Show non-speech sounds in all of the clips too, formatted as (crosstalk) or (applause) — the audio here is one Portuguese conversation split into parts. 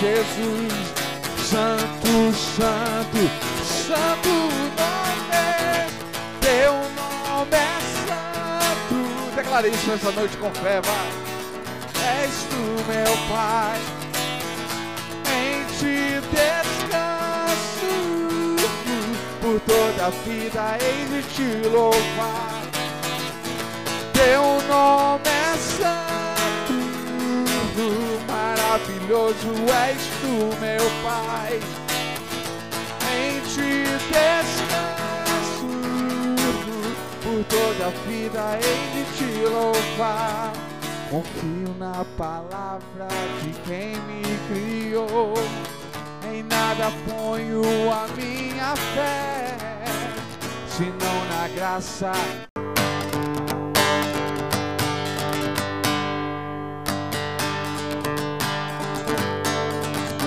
Jesus. Santo, santo, santo nome, teu nome é santo. Declare isso nessa noite com fé, vai. És tu, meu Pai, em ti descanso, por toda a vida hei de te louvar. Teu nome é santo, maravilhoso és tu, meu Pai. Em ti descanso, por toda a vida hei de te louvar. Confio na palavra de quem me criou, em nada ponho a minha fé, senão na graça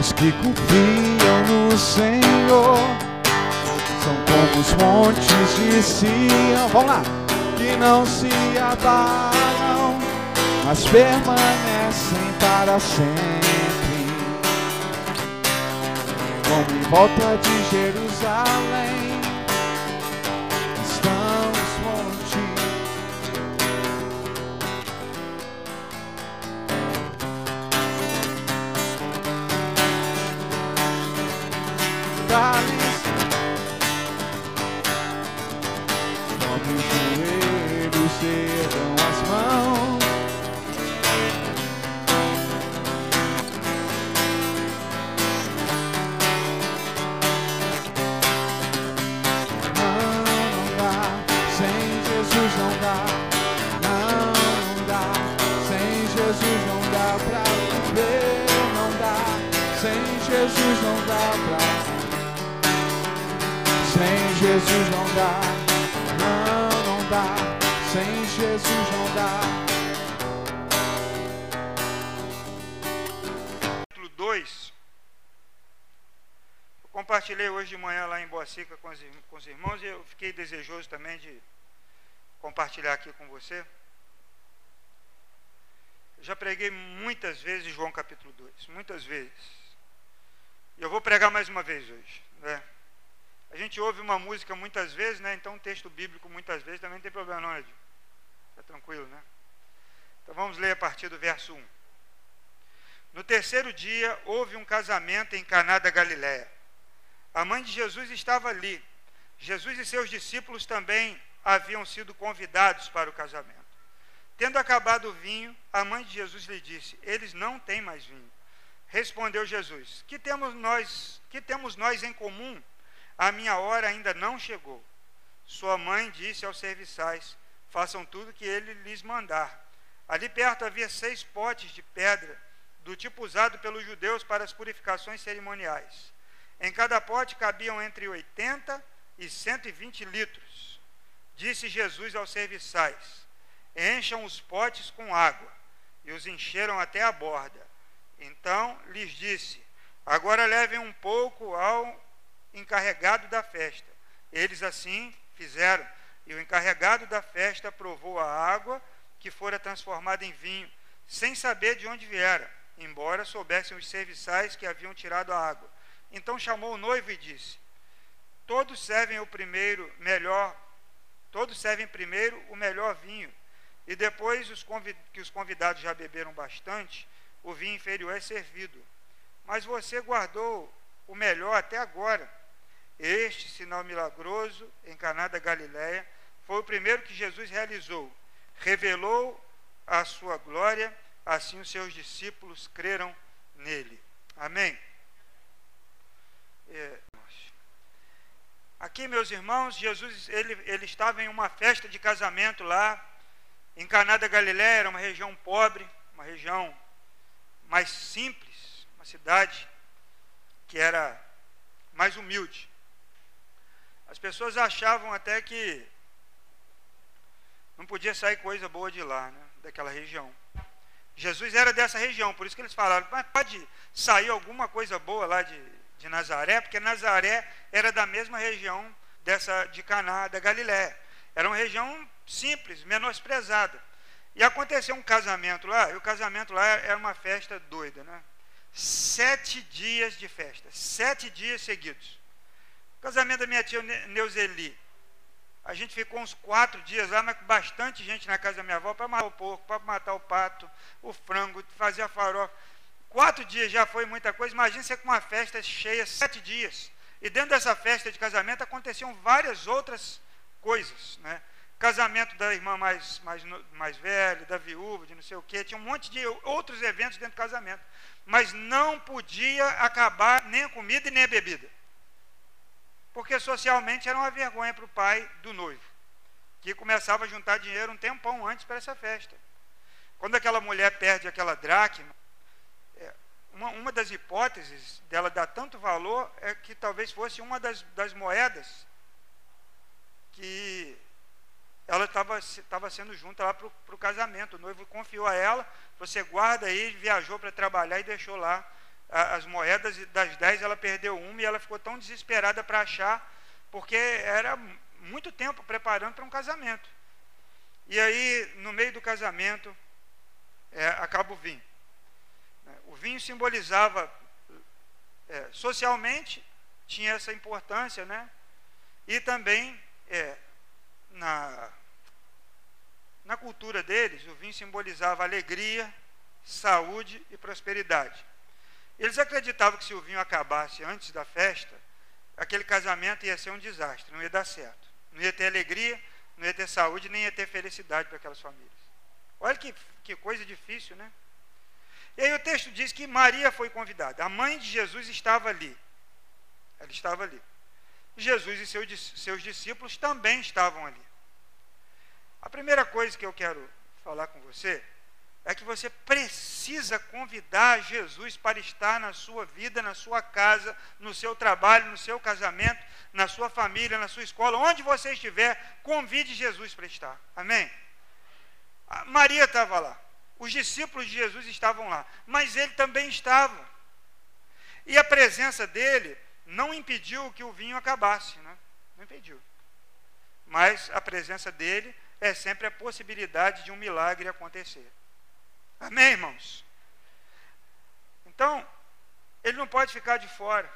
Os que confiam no Senhor são como os montes de Sião. Vamos lá! Que não se abalam, mas permanecem para sempre. Como em volta de Jerusalém Jesus não dá, não, não dá. Sem Jesus não dá. capítulo 2. Eu compartilhei hoje de manhã lá em Boa Seca com os, com os irmãos e eu fiquei desejoso também de compartilhar aqui com você. Eu já preguei muitas vezes João capítulo 2, muitas vezes. E eu vou pregar mais uma vez hoje. Né? A gente ouve uma música muitas vezes, né? então um texto bíblico muitas vezes também não tem problema não, Edil. Está tranquilo, né? Então vamos ler a partir do verso 1. No terceiro dia houve um casamento em Caná da Galiléia. A mãe de Jesus estava ali. Jesus e seus discípulos também haviam sido convidados para o casamento. Tendo acabado o vinho, a mãe de Jesus lhe disse: Eles não têm mais vinho. Respondeu Jesus: Que temos nós, que temos nós em comum? A minha hora ainda não chegou. Sua mãe disse aos serviçais: Façam tudo que ele lhes mandar. Ali perto havia seis potes de pedra, do tipo usado pelos judeus para as purificações cerimoniais. Em cada pote cabiam entre 80 e 120 litros. Disse Jesus aos serviçais: Encham os potes com água. E os encheram até a borda. Então lhes disse: Agora levem um pouco ao encarregado da festa. Eles assim fizeram, e o encarregado da festa provou a água que fora transformada em vinho, sem saber de onde viera, embora soubessem os serviçais que haviam tirado a água. Então chamou o noivo e disse: Todos servem o primeiro melhor, todos servem primeiro o melhor vinho, e depois os que os convidados já beberam bastante, o vinho inferior é servido. Mas você guardou o melhor até agora. Este sinal milagroso em Caná da Galiléia foi o primeiro que Jesus realizou. Revelou a sua glória, assim os seus discípulos creram nele. Amém. É, Aqui, meus irmãos, Jesus ele, ele estava em uma festa de casamento lá em Caná da Galiléia, era uma região pobre, uma região mais simples, uma cidade que era mais humilde. As pessoas achavam até que não podia sair coisa boa de lá, né, daquela região. Jesus era dessa região, por isso que eles falaram, mas pode sair alguma coisa boa lá de, de Nazaré, porque Nazaré era da mesma região dessa de Caná da Galiléia. Era uma região simples, menosprezada. E aconteceu um casamento lá, e o casamento lá era uma festa doida, né? Sete dias de festa, sete dias seguidos. Casamento da minha tia Neuzeli. A gente ficou uns quatro dias lá, mas com bastante gente na casa da minha avó para matar o porco, para matar o pato, o frango, fazer a farofa. Quatro dias já foi muita coisa. Imagina você com uma festa cheia, sete dias. E dentro dessa festa de casamento aconteciam várias outras coisas, né? Casamento da irmã mais, mais, mais velha, da viúva, de não sei o quê. Tinha um monte de outros eventos dentro do casamento. Mas não podia acabar nem a comida e nem a bebida. Porque socialmente era uma vergonha para o pai do noivo, que começava a juntar dinheiro um tempão antes para essa festa. Quando aquela mulher perde aquela dracma, uma, uma das hipóteses dela dar tanto valor é que talvez fosse uma das, das moedas que ela estava sendo junta lá para o casamento. O noivo confiou a ela, você guarda aí, viajou para trabalhar e deixou lá as moedas, das dez ela perdeu uma e ela ficou tão desesperada para achar, porque era muito tempo preparando para um casamento. E aí, no meio do casamento, é, acaba o vinho o vinho simbolizava é, socialmente, tinha essa importância, né? E também é, na, na cultura deles, o vinho simbolizava alegria, saúde e prosperidade. Eles acreditavam que se o vinho acabasse antes da festa, aquele casamento ia ser um desastre, não ia dar certo. Não ia ter alegria, não ia ter saúde, nem ia ter felicidade para aquelas famílias. Olha que, que coisa difícil, né? E aí o texto diz que Maria foi convidada. A mãe de Jesus estava ali. Ela estava ali. Jesus e seus discípulos também estavam ali. A primeira coisa que eu quero falar com você é que você precisa convidar Jesus para estar na sua vida, na sua casa, no seu trabalho, no seu casamento, na sua família, na sua escola, onde você estiver, convide Jesus para estar. Amém? A Maria estava lá. Os discípulos de Jesus estavam lá, mas ele também estava. E a presença dele não impediu que o vinho acabasse, né? não impediu. Mas a presença dele é sempre a possibilidade de um milagre acontecer. Amém, irmãos? Então, ele não pode ficar de fora.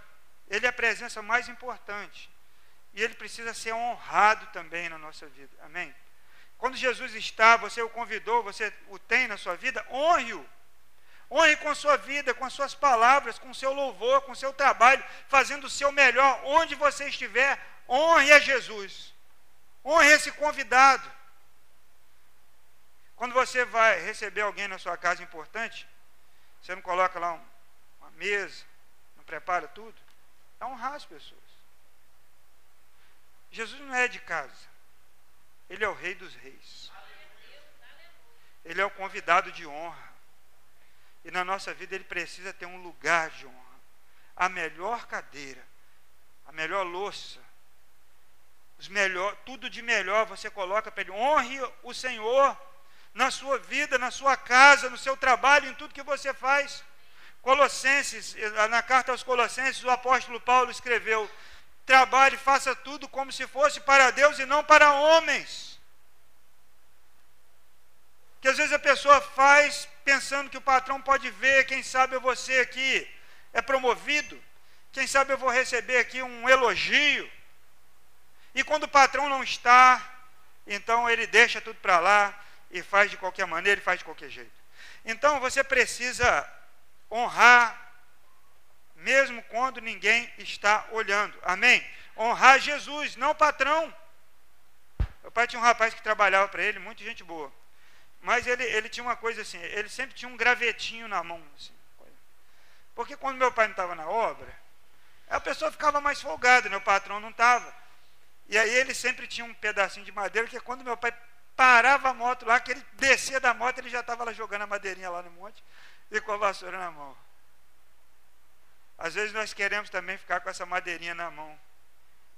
Ele é a presença mais importante. E ele precisa ser honrado também na nossa vida. Amém? Quando Jesus está, você o convidou, você o tem na sua vida, honre-o. Honre com sua vida, com as suas palavras, com o seu louvor, com o seu trabalho, fazendo o seu melhor, onde você estiver, honre a Jesus. Honre esse convidado. Quando você vai receber alguém na sua casa importante, você não coloca lá um, uma mesa, não prepara tudo? É honrar as pessoas. Jesus não é de casa. Ele é o Rei dos Reis. Ele é o convidado de honra. E na nossa vida ele precisa ter um lugar de honra. A melhor cadeira, a melhor louça, os melhor, tudo de melhor você coloca para ele. Honre o Senhor na sua vida, na sua casa, no seu trabalho, em tudo que você faz. Colossenses, na carta aos Colossenses, o apóstolo Paulo escreveu: trabalhe, faça tudo como se fosse para Deus e não para homens. Que às vezes a pessoa faz pensando que o patrão pode ver, quem sabe eu aqui é promovido, quem sabe eu vou receber aqui um elogio. E quando o patrão não está, então ele deixa tudo para lá e faz de qualquer maneira, ele faz de qualquer jeito. Então você precisa honrar mesmo quando ninguém está olhando. Amém? Honrar Jesus, não o patrão. Meu pai tinha um rapaz que trabalhava para ele, muita gente boa. Mas ele, ele tinha uma coisa assim, ele sempre tinha um gravetinho na mão. Assim, porque quando meu pai não estava na obra, a pessoa ficava mais folgada, meu patrão não estava. E aí ele sempre tinha um pedacinho de madeira, que quando meu pai parava a moto lá, que ele descia da moto, ele já estava lá jogando a madeirinha lá no monte e com a vassoura na mão. Às vezes nós queremos também ficar com essa madeirinha na mão,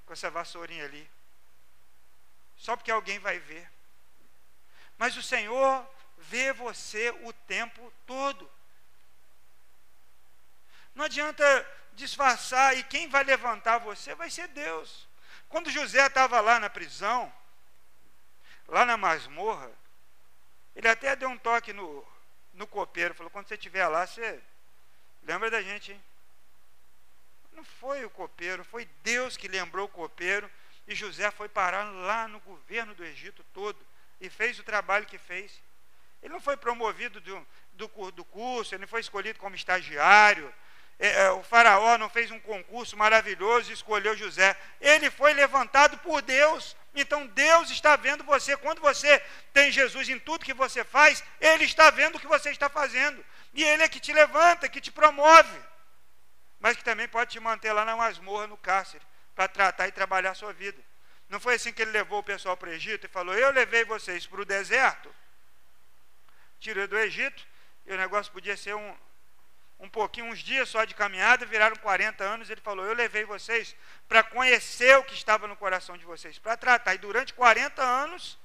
com essa vassourinha ali, só porque alguém vai ver. Mas o Senhor vê você o tempo todo. Não adianta disfarçar, e quem vai levantar você vai ser Deus. Quando José estava lá na prisão, lá na masmorra, Ele até deu um toque no, no copeiro, falou, quando você estiver lá, você lembra da gente, hein? Não foi o copeiro, foi Deus que lembrou o copeiro, e José foi parar lá no governo do Egito todo, e fez o trabalho que fez. Ele não foi promovido do, do, do curso, ele não foi escolhido como estagiário, é, é, o faraó não fez um concurso maravilhoso e escolheu José. Ele foi levantado por Deus. Então Deus está vendo você. Quando você tem Jesus em tudo que você faz, Ele está vendo o que você está fazendo. E Ele é que te levanta, que te promove. Mas que também pode te manter lá na masmorra, no cárcere, para tratar e trabalhar a sua vida. Não foi assim que ele levou o pessoal para o Egito e falou: Eu levei vocês para o deserto, tirou do Egito, e o negócio podia ser um, um pouquinho, uns dias só de caminhada, viraram 40 anos, ele falou: Eu levei vocês para conhecer o que estava no coração de vocês, para tratar. E durante 40 anos,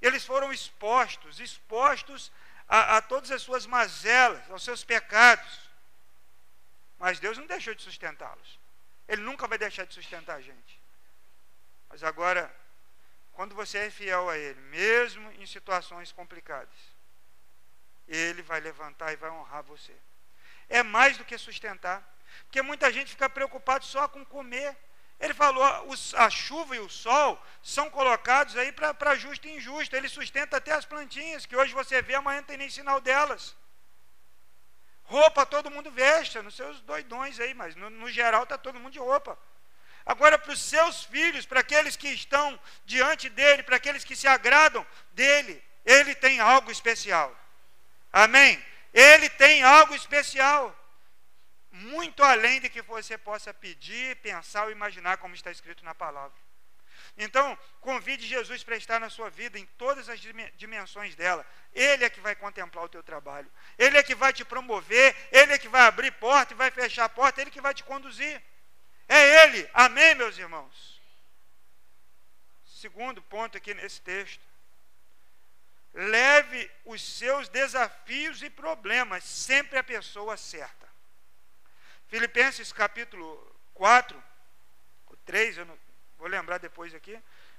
eles foram expostos, expostos a, a todas as suas mazelas, aos seus pecados. Mas Deus não deixou de sustentá-los. Ele nunca vai deixar de sustentar a gente. Mas agora, quando você é fiel a Ele, mesmo em situações complicadas, Ele vai levantar e vai honrar você é mais do que sustentar. Porque muita gente fica preocupado só com comer. Ele falou, a chuva e o sol são colocados aí para justo e injusto. Ele sustenta até as plantinhas, que hoje você vê, amanhã não tem nem sinal delas. Roupa todo mundo veste, nos seus doidões aí, mas no, no geral está todo mundo de roupa. Agora, para os seus filhos, para aqueles que estão diante dele, para aqueles que se agradam dele, ele tem algo especial. Amém? Ele tem algo especial, muito além de que você possa pedir, pensar ou imaginar, como está escrito na palavra. Então, convide Jesus para estar na sua vida em todas as dimensões dela. Ele é que vai contemplar o teu trabalho. Ele é que vai te promover, ele é que vai abrir porta e vai fechar a porta, ele é que vai te conduzir. É ele. Amém, meus irmãos. Segundo ponto aqui nesse texto leve os seus desafios e problemas sempre à pessoa certa. Filipenses capítulo 4, 3, eu não, vou lembrar depois aqui,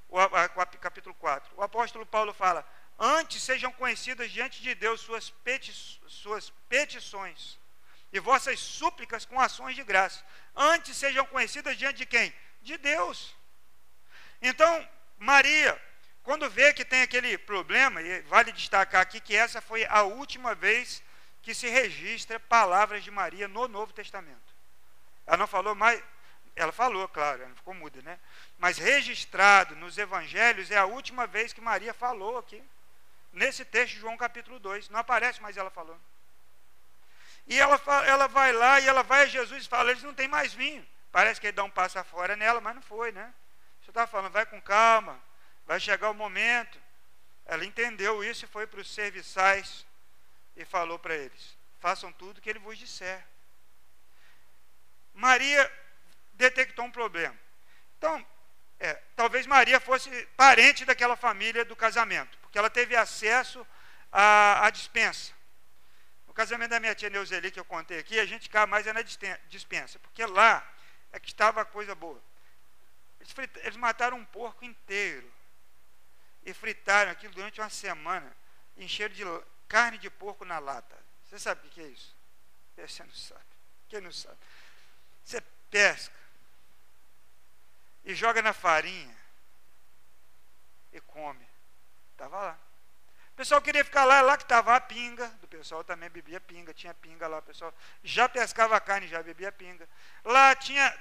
o, a, capítulo 4. O apóstolo Paulo fala: Antes sejam conhecidas diante de Deus suas, peti, suas petições e vossas súplicas com ações de graça. Antes sejam conhecidas diante de quem? De Deus. Então, Maria, quando vê que tem aquele problema, e vale destacar aqui que essa foi a última vez que se registra palavras de Maria no Novo Testamento. Ela não falou mais, ela falou, claro, ela não ficou muda, né? Mas registrado nos evangelhos é a última vez que Maria falou aqui. Nesse texto de João capítulo 2. Não aparece mais ela falando. E ela, ela vai lá e ela vai a Jesus e fala, eles não têm mais vinho. Parece que ele dá um passo fora nela, mas não foi, né? Você está falando, vai com calma, Vai chegar o momento. Ela entendeu isso e foi para os serviçais e falou para eles: façam tudo que ele vos disser. Maria detectou um problema. Então, é, talvez Maria fosse parente daquela família do casamento, porque ela teve acesso à, à dispensa. No casamento da minha tia Neuzeli, que eu contei aqui, a gente ficava mais é na dispensa, porque lá é que estava a coisa boa. Eles, eles mataram um porco inteiro e fritaram aquilo durante uma semana, encheram de carne de porco na lata. Você sabe o que é isso? Você não sabe. Quem não sabe? Você pesca e joga na farinha e come. Estava lá. O pessoal queria ficar lá, lá que estava a pinga, do pessoal também bebia pinga, tinha pinga lá, o pessoal já pescava carne, já bebia pinga. Lá tinha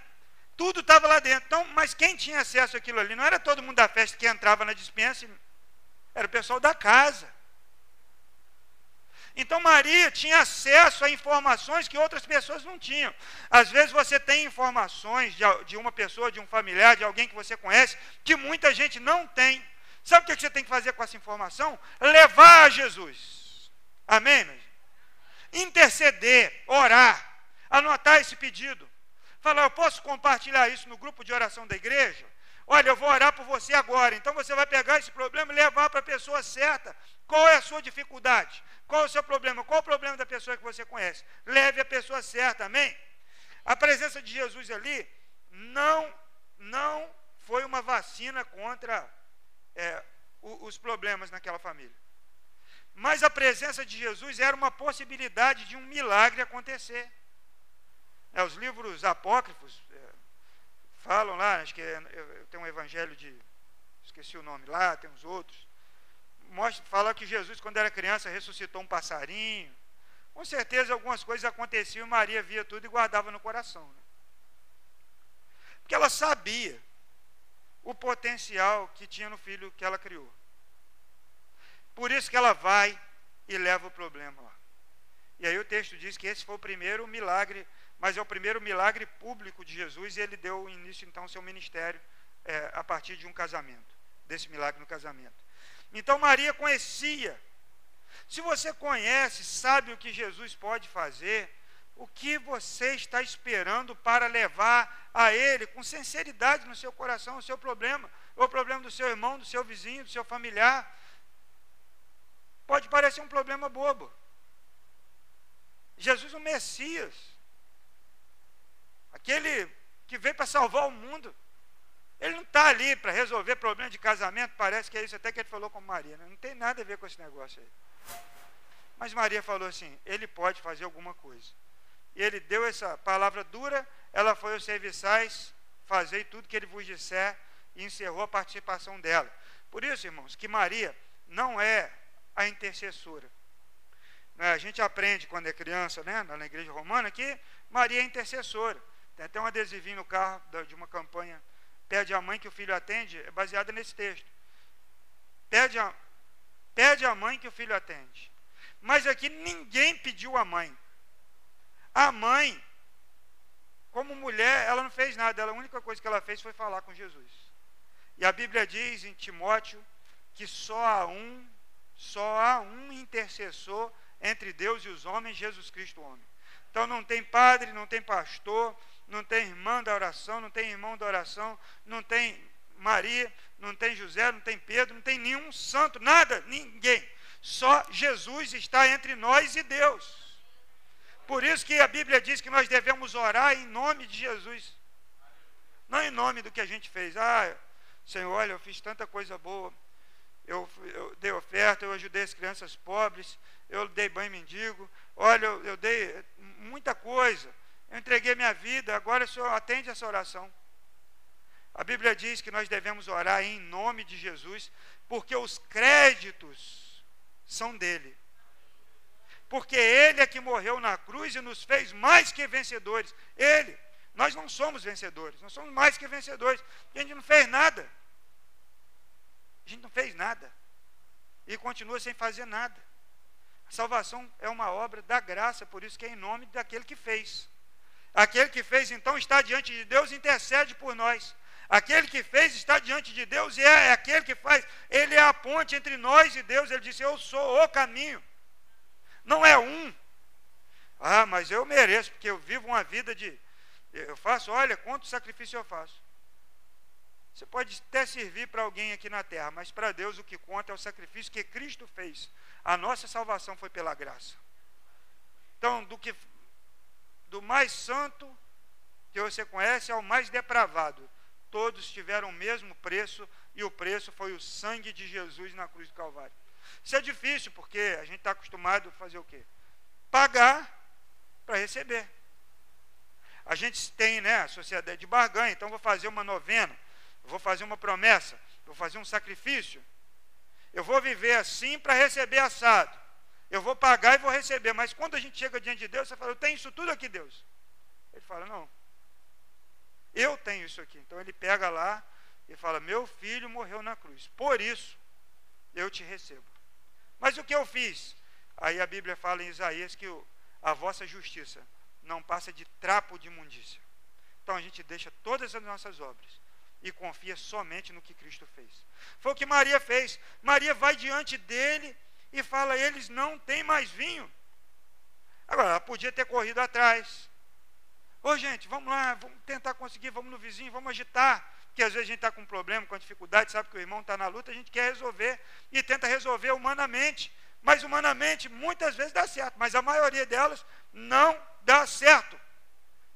tudo estava lá dentro. Então, mas quem tinha acesso àquilo ali? Não era todo mundo da festa que entrava na dispensa, era o pessoal da casa. Então Maria tinha acesso a informações que outras pessoas não tinham. Às vezes você tem informações de, uma pessoa, de um familiar, de alguém que você conhece, que muita gente não tem. Sabe o que você tem que fazer com essa informação? Levar a Jesus. Amém? Interceder, orar, anotar esse pedido. Falar, eu posso compartilhar isso no grupo de oração da igreja? Olha, eu vou orar por você agora. Então você vai pegar esse problema e levar para a pessoa certa. Qual é a sua dificuldade? Qual é o seu problema? Qual é o problema da pessoa que você conhece? Leve a pessoa certa, amém? A presença de Jesus ali não, não foi uma vacina contra é, os problemas naquela família. mas a presença de Jesus era uma possibilidade de um milagre acontecer. É, os livros apócrifos é, falam lá, acho que é, tenho um evangelho de, esqueci o nome lá, tem uns outros, mostra, fala que Jesus, quando era criança, ressuscitou um passarinho. Com certeza algumas coisas aconteciam, Maria via tudo e guardava no coração. Né? Porque ela sabia o potencial que tinha no filho que ela criou. Por isso que ela vai e leva o problema lá. E aí o texto diz que esse foi o primeiro milagre, mas é o primeiro milagre público de Jesus, e ele deu início então ao seu ministério é, a partir de um casamento, desse milagre no casamento. Então Maria conhecia. Se você conhece, sabe o que Jesus pode fazer, o que você está esperando para levar a Ele com sinceridade no seu coração o seu problema, o problema do seu irmão, do seu vizinho, do seu familiar. Pode parecer um problema bobo. Jesus, o Messias, aquele que veio para salvar o mundo, ele não está ali para resolver problema de casamento, parece que é isso até que ele falou com Maria. Né? Não tem nada a ver com esse negócio aí. Mas Maria falou assim: ele pode fazer alguma coisa. E ele deu essa palavra dura, ela foi aos serviçais, fazei tudo que ele vos disser, e encerrou a participação dela. Por isso, irmãos, que Maria não é a intercessora. Né, a gente aprende quando é criança, né, na igreja romana, que Maria é intercessora. Tem até um adesivinho no carro de uma campanha, pede a mãe que o filho atende, é baseada nesse texto. Pede a, pede a mãe que o filho atende. Mas aqui ninguém pediu a mãe. A mãe, como mulher, ela não fez nada, ela, a única coisa que ela fez foi falar com Jesus. E a Bíblia diz em Timóteo que só há um só há um intercessor entre Deus e os homens, Jesus Cristo, o homem. Então não tem padre, não tem pastor, não tem irmã da oração, não tem irmão da oração, não tem Maria, não tem José, não tem Pedro, não tem nenhum santo, nada, ninguém. Só Jesus está entre nós e Deus. Por isso que a Bíblia diz que nós devemos orar em nome de Jesus. Não em nome do que a gente fez. Ah, Senhor, olha, eu fiz tanta coisa boa eu, eu, dei oferta, eu ajudei as crianças pobres, eu dei banho mendigo, olha, eu, eu dei muita coisa, eu entreguei minha vida, agora o Senhor atende essa oração. A Bíblia diz que nós devemos orar em nome de Jesus, porque os créditos são dele. Porque ele é que morreu na cruz e nos fez mais que vencedores. Ele. Nós não somos vencedores, nós somos mais que vencedores. A gente não fez nada. A gente não fez nada. E continua sem fazer nada. A salvação é uma obra da graça, por isso que é em nome daquele que fez. Aquele que fez, então, está diante de Deus e intercede por nós. Aquele que fez está diante de Deus e é, é aquele que faz. Ele é a ponte entre nós e Deus. Ele disse: Eu sou o caminho. Não é um. Ah, mas eu mereço, porque eu vivo uma vida de. Eu faço, olha, quanto sacrifício eu faço. Você pode até servir para alguém aqui na terra, mas para Deus o que conta é o sacrifício que Cristo fez. A nossa salvação foi pela graça. Então, do que do mais santo que você conhece ao mais depravado, todos tiveram o mesmo preço e o preço foi o sangue de Jesus na cruz do Calvário. Isso é difícil porque a gente está acostumado a fazer o quê? Pagar para receber. A gente tem, né, a sociedade de barganha, então vou fazer uma novena vou fazer uma promessa, vou fazer um sacrifício. Eu vou viver assim para receber assado. Eu vou pagar e vou receber. Mas quando a gente chega diante de Deus, você fala, eu tenho isso tudo aqui, Deus. Ele fala, não. Eu tenho isso aqui. Então ele pega lá e fala, meu filho morreu na cruz. Por isso eu te recebo. Mas o que eu fiz? Aí a Bíblia fala em Isaías que a vossa justiça não passa de trapo de imundícia. Então a gente deixa todas as nossas obras e confia somente no que Cristo fez. Foi o que Maria fez. Maria vai diante dele e fala: eles não têm mais vinho. Agora, ela podia ter corrido atrás. Ô gente, vamos lá, vamos tentar conseguir, vamos no vizinho, vamos agitar. Porque às vezes a gente está com um problema, com dificuldade, sabe que o irmão está na luta, a gente quer resolver e tenta resolver humanamente. Mas humanamente muitas vezes dá certo, mas a maioria delas não dá certo.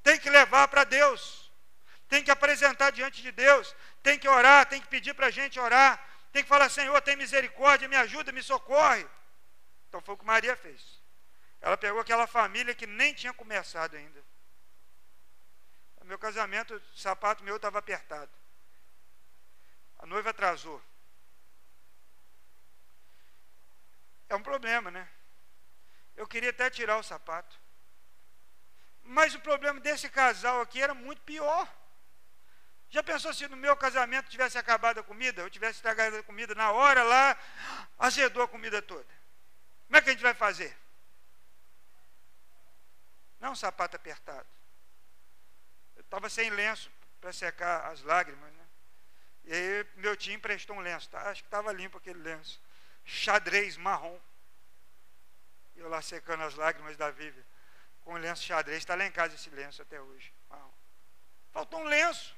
Tem que levar para Deus tem que apresentar diante de Deus, tem que orar, tem que pedir para a gente orar, tem que falar, Senhor, tem misericórdia, me ajuda, me socorre. Então foi o que Maria fez. Ela pegou aquela família que nem tinha começado ainda. Meu casamento, o sapato meu estava apertado. A noiva atrasou. É um problema, né? Eu queria até tirar o sapato. Mas o problema desse casal aqui era muito pior. Já pensou se no meu casamento tivesse acabado a comida, eu tivesse estragado a comida na hora lá, azedou a comida toda? Como é que a gente vai fazer? Não um sapato apertado. Eu estava sem lenço para secar as lágrimas. Né? E aí meu tio emprestou um lenço. Tá? Acho que estava limpo aquele lenço. Xadrez marrom. Eu lá secando as lágrimas da Vivian com o lenço xadrez. Está lá em casa esse lenço até hoje. Faltou um lenço.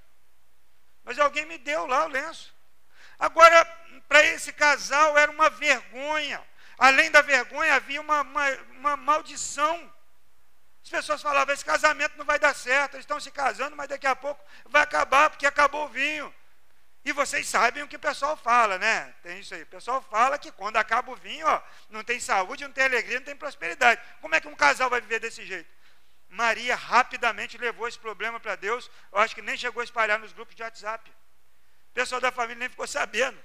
Mas alguém me deu lá o lenço. Agora, para esse casal era uma vergonha. Além da vergonha, havia uma, uma, uma maldição. As pessoas falavam: esse casamento não vai dar certo, eles estão se casando, mas daqui a pouco vai acabar, porque acabou o vinho. E vocês sabem o que o pessoal fala, né? Tem isso aí. O pessoal fala que quando acaba o vinho, ó, não tem saúde, não tem alegria, não tem prosperidade. Como é que um casal vai viver desse jeito? Maria rapidamente levou esse problema para Deus. Eu acho que nem chegou a espalhar nos grupos de WhatsApp. O pessoal da família nem ficou sabendo.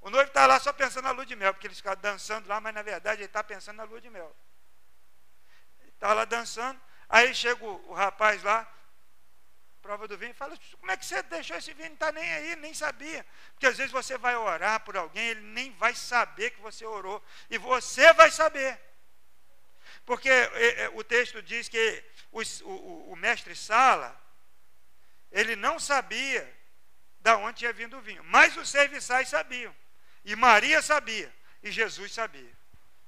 O noivo está lá só pensando na lua de mel, porque eles ficam dançando lá, mas na verdade ele está pensando na lua de mel. Ele está lá dançando, aí chega o, o rapaz lá, prova do vinho, fala, como é que você deixou esse vinho? Não está nem aí, nem sabia. Porque às vezes você vai orar por alguém, ele nem vai saber que você orou. E você vai saber. Porque é, é, o texto diz que o, o, mestre Sala, ele não sabia da onde tinha vindo o vinho. Mas os serviçais sabiam. E Maria sabia. E Jesus sabia.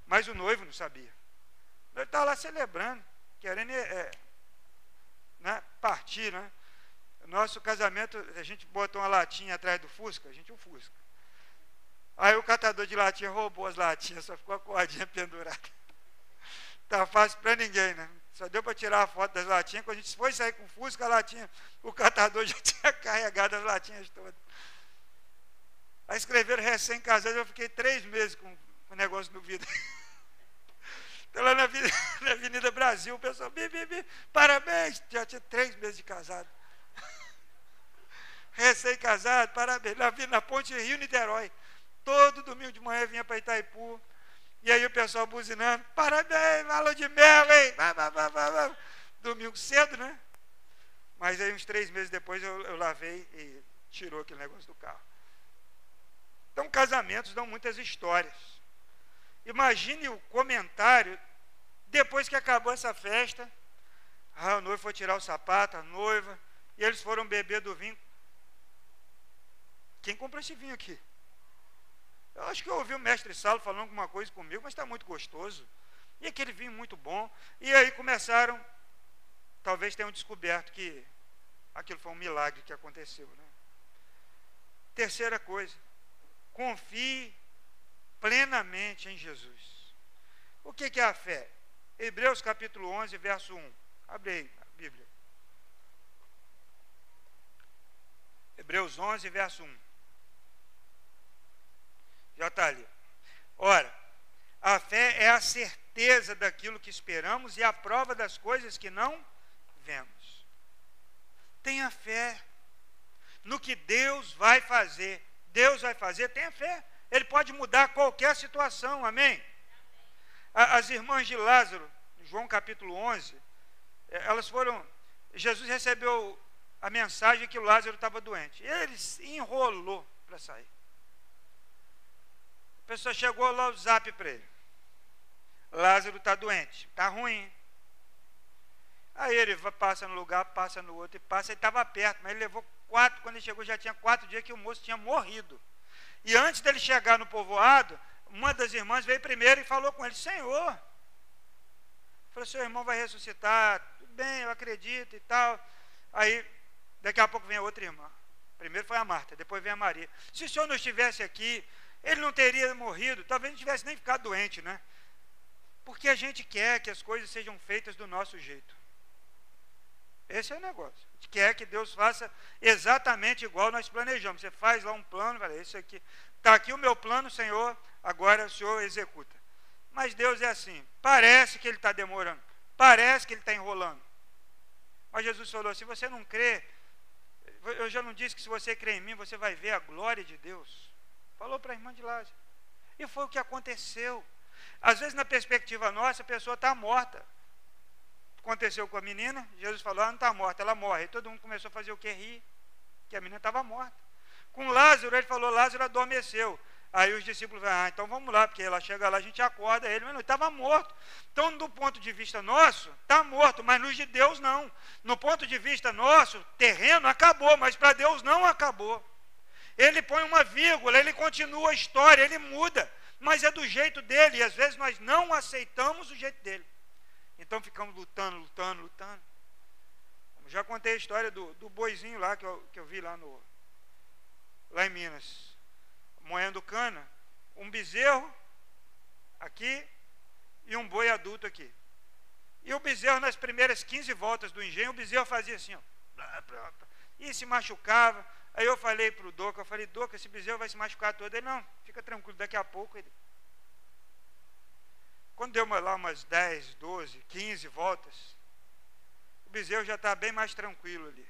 Mas o noivo não sabia. Ele estava lá celebrando, querendo é, né, partir, né? Nosso casamento, a gente botou uma latinha atrás do Fusca, a gente o Fusca. Aí o catador de latinha roubou as latinhas, só ficou a cordinha (laughs) pendurada. Tá fácil para ninguém, né? Só deu para tirar a foto das latinhas. Quando a gente foi sair com o Fusca, a latinha, o catador (laughs) já tinha carregado as latinhas todas. Aí escreveram recém-casado, eu fiquei três meses com, o negócio no vidro. (laughs) Então, lá (laughs) na, Avenida Brasil, o pessoal, bi, bi, bi, parabéns, já tinha três meses de casado recém-casado, parabéns. Na, na ponte Rio-Niterói. Todo domingo de manhã vinha para Itaipu. E aí o pessoal buzinando, parabéns, valor de mel, hein? Domingo cedo, né? Mas aí uns três meses depois eu, eu lavei e tirou aquele negócio do carro. Então casamentos dão muitas histórias. Imagine o comentário depois que acabou essa festa. Ah, o noivo foi tirar o sapato, a noiva, e eles foram beber do vinho. Quem comprou esse vinho aqui? Eu acho que eu ouvi o mestre Salo falando alguma coisa comigo, mas está muito gostoso. E aquele vinho muito bom. E aí começaram, talvez tenham descoberto que aquilo foi um milagre que aconteceu. Né? Terceira coisa, confie plenamente em Jesus. O que, que é a fé? Hebreus capítulo 11, verso 1. Abre aí a Bíblia. Hebreus 11, verso 1. Já está ali. Ora, a fé é a certeza daquilo que esperamos e a prova das coisas que não vemos. Tenha fé no que Deus vai fazer. Deus vai fazer, tenha fé. Ele pode mudar qualquer situação, amém? As irmãs de Lázaro, João capítulo 11, eh, elas foram. Jesus recebeu a mensagem que o Lázaro estava doente. Ele enrolou para sair. A pessoa chegou lá o zap para ele. Lázaro está doente, está ruim. Aí ele passa no lugar, passa no outro e passa. Ele estava perto, mas ele levou quatro. Quando ele chegou, já tinha quatro dias que o moço tinha morrido. E antes dele chegar no povoado, uma das irmãs veio primeiro e falou com ele: Senhor, falou: seu irmão vai ressuscitar. Tudo bem, eu acredito e tal. Aí, daqui a pouco vem a outra irmã. Primeiro foi a Marta, depois vem a Maria. Se o senhor não estivesse aqui, ele não teria morrido, talvez não tivesse nem ficado doente, né? Porque a gente quer que as coisas sejam feitas do nosso jeito. Esse é o negócio. A gente quer que Deus faça exatamente igual nós planejamos. Você faz lá um plano, fala, esse aqui, está aqui o meu plano, Senhor, agora o Senhor executa. Mas Deus é assim. Parece que ele está demorando. Parece que ele está enrolando. Mas Jesus falou: se você não crê, eu já não disse que se você crê em mim, você vai ver a glória de Deus. Falou para a irmã de Lázaro. E foi o que aconteceu. Às vezes, na perspectiva nossa, a pessoa está morta. Aconteceu com a menina, Jesus falou: ela não está morta, ela morre. E todo mundo começou a fazer o que? Rir, que a menina estava morta. Com Lázaro, ele falou: Lázaro adormeceu. Aí os discípulos falaram, ah, então vamos lá, porque ela chega lá, a gente acorda ele, mas não, estava morto. Então, do ponto de vista nosso, está morto, mas nos de Deus não. No ponto de vista nosso, terreno acabou, mas para Deus não acabou. Ele põe uma vírgula, ele continua a história, ele muda, mas é do jeito dele, e às vezes nós não aceitamos o jeito dele. Então ficamos lutando, lutando, lutando. Já contei a história do, do boizinho lá que eu, que eu vi lá, no, lá em Minas moendo cana, um bezerro aqui e um boi adulto aqui. E o bezerro, nas primeiras 15 voltas do engenho, o bezerro fazia assim, ó, e se machucava. Aí eu falei para o Doca, eu falei, Doca, esse bezerro vai se machucar todo. Ele, não, fica tranquilo, daqui a pouco ele... Quando deu lá umas 10, 12, 15 voltas, o bezerro já está bem mais tranquilo ali.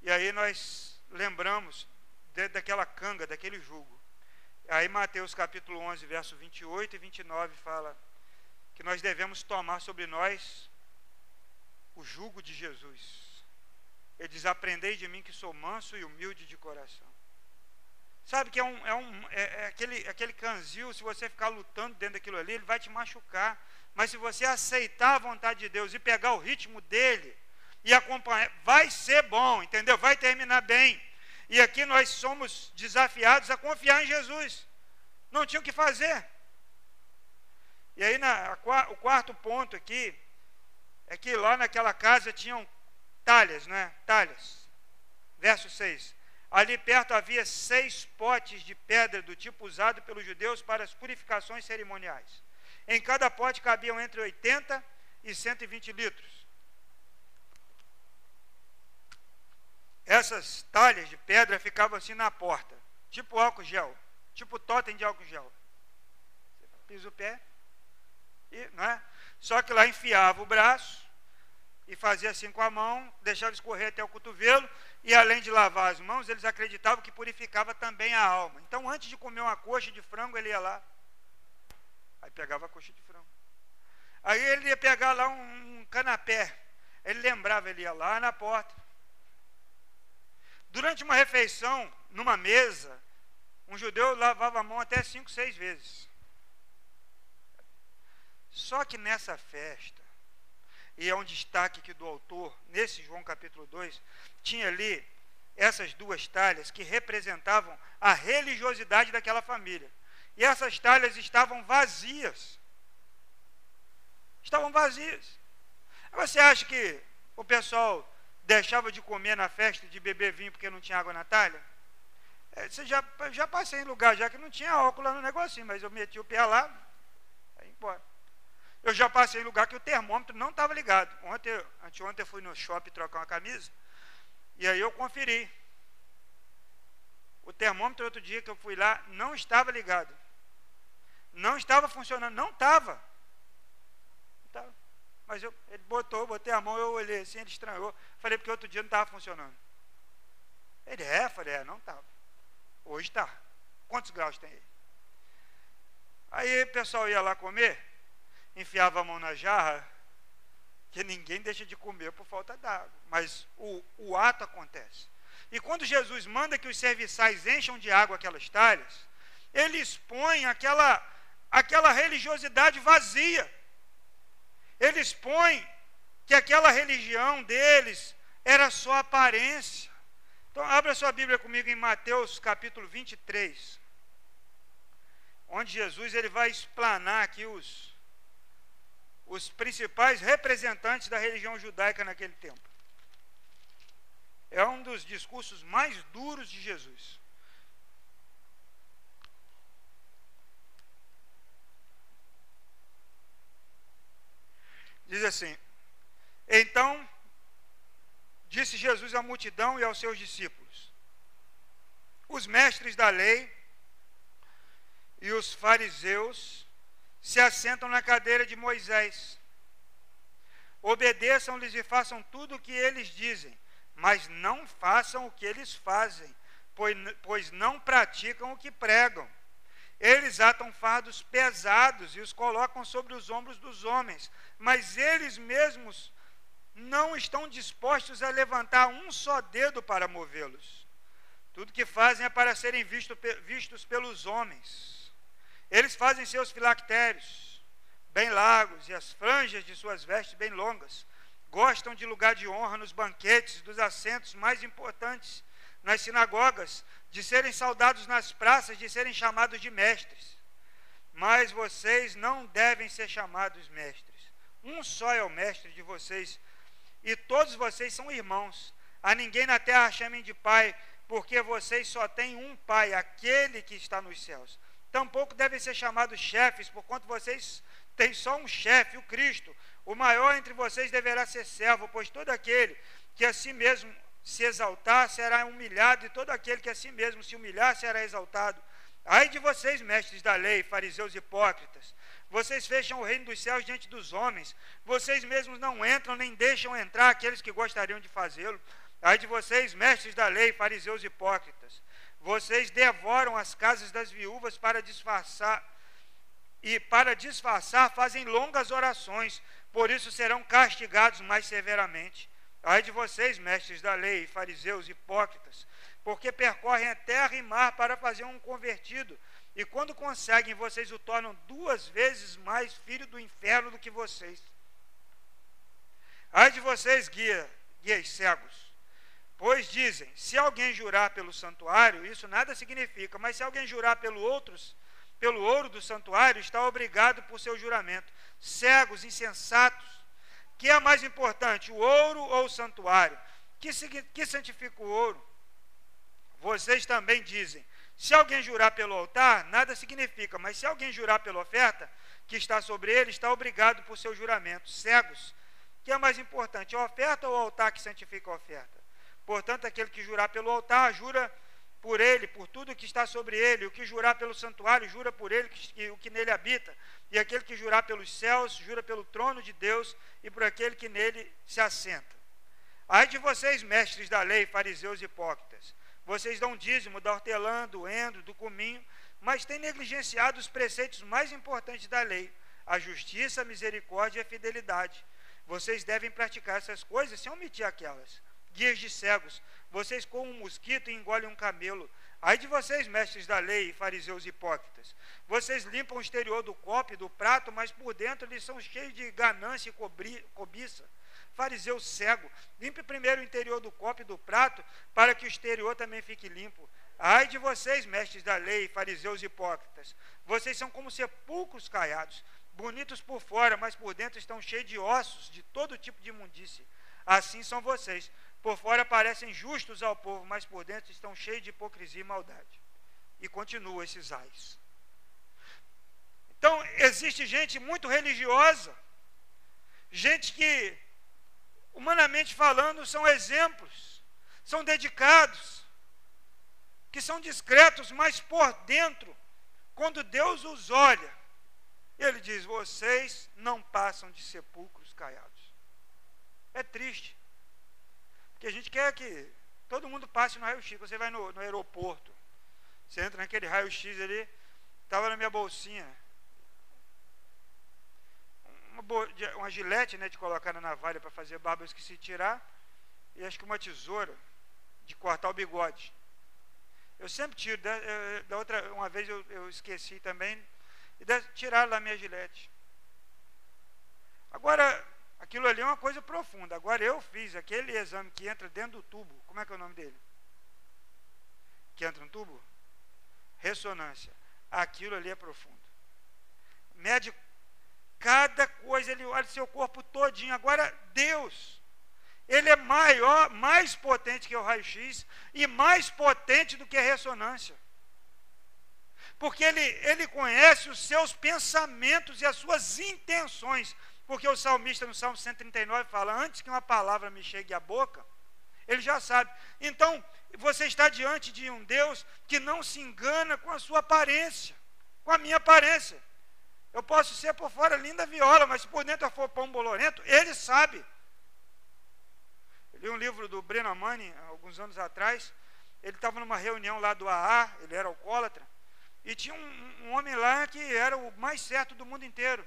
E aí nós lembramos dentro daquela canga, daquele jugo. Aí Mateus capítulo 11, verso 28 e 29 fala que nós devemos tomar sobre nós o jugo de Jesus. Ele diz: Aprendei de mim que sou manso e humilde de coração. Sabe que é, um, é, um, é, é aquele, aquele canzil, se você ficar lutando dentro daquilo ali, ele vai te machucar. Mas se você aceitar a vontade de Deus e pegar o ritmo dele e acompanhar, vai ser bom, entendeu? Vai terminar bem. E aqui nós somos desafiados a confiar em Jesus. Não tinha o que fazer. E aí na, a, o quarto ponto aqui é que lá naquela casa tinham talhas, né? Talhas. Verso 6. Ali perto havia seis potes de pedra do tipo usado pelos judeus para as purificações cerimoniais. Em cada pote cabiam entre 80 e 120 litros. essas talhas de pedra ficavam assim na porta, tipo álcool gel, tipo totem de álcool gel. Pisa o pé, e, não é? Só que lá enfiava o braço e fazia assim com a mão, deixava escorrer até o cotovelo, e além de lavar as mãos, eles acreditavam que purificava também a alma. Então, antes de comer uma coxa de frango, ele ia lá, aí pegava a coxa de frango. Aí ele ia pegar lá um, um canapé, ele lembrava, ele ia lá na porta, Durante uma refeição, numa mesa, um judeu lavava a mão até cinco, seis vezes. Só que nessa festa, e é um destaque aqui do autor, nesse João capítulo 2, tinha ali essas duas talhas que representavam a religiosidade daquela família. E essas talhas estavam vazias. Estavam vazias. Você acha que o pessoal deixava de comer na festa, de beber vinho porque não tinha água na talha. É, você já, já passei em lugar já que não tinha álcool lá no negocinho, mas eu meti o pé lá, aí embora. Eu já passei em lugar que o termômetro não estava ligado. Ontem, anteontem eu fui no shopping trocar uma camisa, e aí eu conferi. O termômetro outro dia que eu fui lá não estava ligado. Não estava funcionando, não estava. Não estava. Mas eu, ele botou, botei a mão, eu olhei assim, ele estranhou. Falei, porque outro dia não estava funcionando. Ele, é? Falei, é, não estava. Hoje está. Quantos graus tem aí? Aí o pessoal ia lá comer, enfiava a mão na jarra, que ninguém deixa de comer por falta d'água. Mas o, o ato acontece. E quando Jesus manda que os serviçais encham de água aquelas talhas, ele expõe aquela, aquela religiosidade vazia. Ele expõe que aquela religião deles era só aparência. Então, abra sua Bíblia comigo em Mateus capítulo 23, onde Jesus ele vai explanar aqui os, os principais representantes da religião judaica naquele tempo. É um dos discursos mais duros de Jesus. Diz assim: Então disse Jesus à multidão e aos seus discípulos: Os mestres da lei e os fariseus se assentam na cadeira de Moisés. Obedeçam-lhes e façam tudo o que eles dizem, mas não façam o que eles fazem, pois, não praticam o que pregam. Eles atam fardos pesados e os colocam sobre os ombros dos homens, mas eles mesmos não estão dispostos a levantar um só dedo para movê-los. Tudo que fazem é para serem visto, vistos pelos homens. Eles fazem seus filactérios bem largos e as franjas de suas vestes bem longas. Gostam de lugar de honra nos banquetes, dos assentos mais importantes nas sinagogas, de serem saudados nas praças, de serem chamados de mestres. Mas vocês não devem ser chamados mestres. Um só é o mestre de vocês, e todos vocês são irmãos. A ninguém na terra chamem de pai, porque vocês só têm um pai, aquele que está nos céus. Tampouco devem ser chamados chefes, por quanto vocês têm só um chefe, o Cristo. O maior entre vocês deverá ser servo, pois todo aquele que a si mesmo se exaltar será humilhado, e todo aquele que a si mesmo se humilhar será exaltado. Ai de vocês, mestres da lei, fariseus hipócritas, vocês fecham o reino dos céus diante dos homens, vocês mesmos não entram nem deixam entrar aqueles que gostariam de fazê-lo. Ai de vocês, mestres da lei, fariseus hipócritas, vocês devoram as casas das viúvas para disfarçar, e para disfarçar fazem longas orações, por isso serão castigados mais severamente. Ai de vocês, mestres da lei, fariseus, hipócritas, porque percorrem a terra e mar para fazer um convertido, e quando conseguem, vocês o tornam duas vezes mais filho do inferno do que vocês. Ai de vocês, guia, guias cegos, Pois dizem: se alguém jurar pelo santuário, isso nada significa, mas se alguém jurar pelo outros, pelo ouro do santuário, está obrigado por seu juramento. Cegos, insensatos, que é mais importante, o ouro ou o santuário? Que, que santifica o ouro? Vocês também dizem: se alguém jurar pelo altar, nada significa, mas se alguém jurar pela oferta que está sobre ele, está obrigado por seu juramento. Cegos, que é mais importante, a oferta ou o altar que santifica a oferta? Portanto, aquele que jurar pelo altar, jura por ele, por tudo que está sobre ele. O que jurar pelo santuário, jura por ele, que, o que nele habita. E aquele que jurar pelos céus, jura pelo trono de Deus e por aquele que nele se assenta. Ai de vocês, mestres da lei, fariseus hipócritas. Vocês dão dízimo da hortelã, do endro, do cominho, mas têm negligenciado os preceitos mais importantes da lei: a justiça, a misericórdia e a fidelidade. Vocês devem praticar essas coisas sem omitir aquelas guias de cegos, vocês com um mosquito engolem um camelo. Ai de vocês, mestres da lei, fariseus hipócritas. Vocês limpam o exterior do copo e do prato, mas por dentro eles são cheios de ganância e cobiça. Fariseu cego, limpe primeiro o interior do copo e do prato, para que o exterior também fique limpo. Ai de vocês, mestres da lei, fariseus hipócritas. Vocês são como sepulcros caiados, bonitos por fora, mas por dentro estão cheios de ossos, de todo tipo de imundície. Assim são vocês. Por fora parecem justos ao povo, mas por dentro estão cheios de hipocrisia e maldade. E continua esses ais. Então, existe gente muito religiosa, gente que, humanamente falando, são exemplos, são dedicados, que são discretos, mas por dentro, quando Deus os olha, ele diz: vocês não passam de sepulcros caiados. É triste. Porque a gente quer que todo mundo passe no raio-x. Você vai no, no aeroporto, você entra naquele raio-x ali, estava na minha bolsinha. Uma, uma gilete né, de colocar na navalha para fazer barba, eu esqueci de tirar. E acho que uma tesoura de cortar o bigode. Eu sempre tiro. Da, da outra, uma vez eu, eu esqueci também. E tiraram da minha gilete. Agora, Aquilo ali é uma coisa profunda. Agora eu fiz aquele exame que entra dentro do tubo. Como é que é o nome dele? Que entra no tubo? Ressonância. Aquilo ali é profundo. Mede cada coisa, ele olha seu corpo todinho. Agora, Deus, ele é maior, mais potente que o raio-x e mais potente do que a ressonância. Porque ele, ele conhece os seus pensamentos e as suas intenções. Porque o salmista no Salmo 139 fala: Antes que uma palavra me chegue à boca, ele já sabe. Então, você está diante de um Deus que não se engana com a sua aparência, com a minha aparência. Eu posso ser por fora linda viola, mas se por dentro eu for pão bolorento, ele sabe. Eu li um livro do Breno Amani, alguns anos atrás. Ele estava numa reunião lá do AA, ele era alcoólatra. E tinha um, um, homem lá que era o mais certo do mundo inteiro.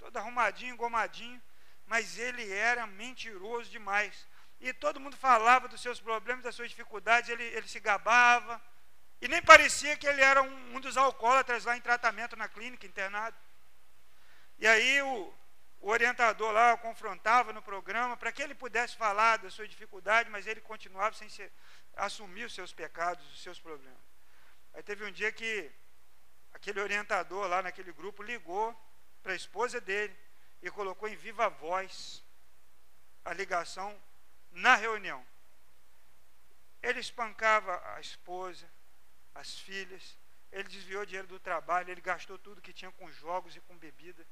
Todo arrumadinho, engomadinho. Mas ele era mentiroso demais. E todo mundo falava dos seus problemas, das suas dificuldades, ele, ele se gabava. E nem parecia que ele era um, um dos alcoólatras lá em tratamento na clínica, internado. E aí o, o orientador lá o confrontava no programa para que ele pudesse falar da sua dificuldade, mas ele continuava sem assumir os seus pecados, os seus problemas. Aí teve um dia que aquele orientador lá naquele grupo ligou para a esposa dele e colocou em viva voz a ligação na reunião. Ele espancava a esposa, as filhas, ele desviou dinheiro do trabalho, ele gastou tudo que tinha com jogos e com bebida.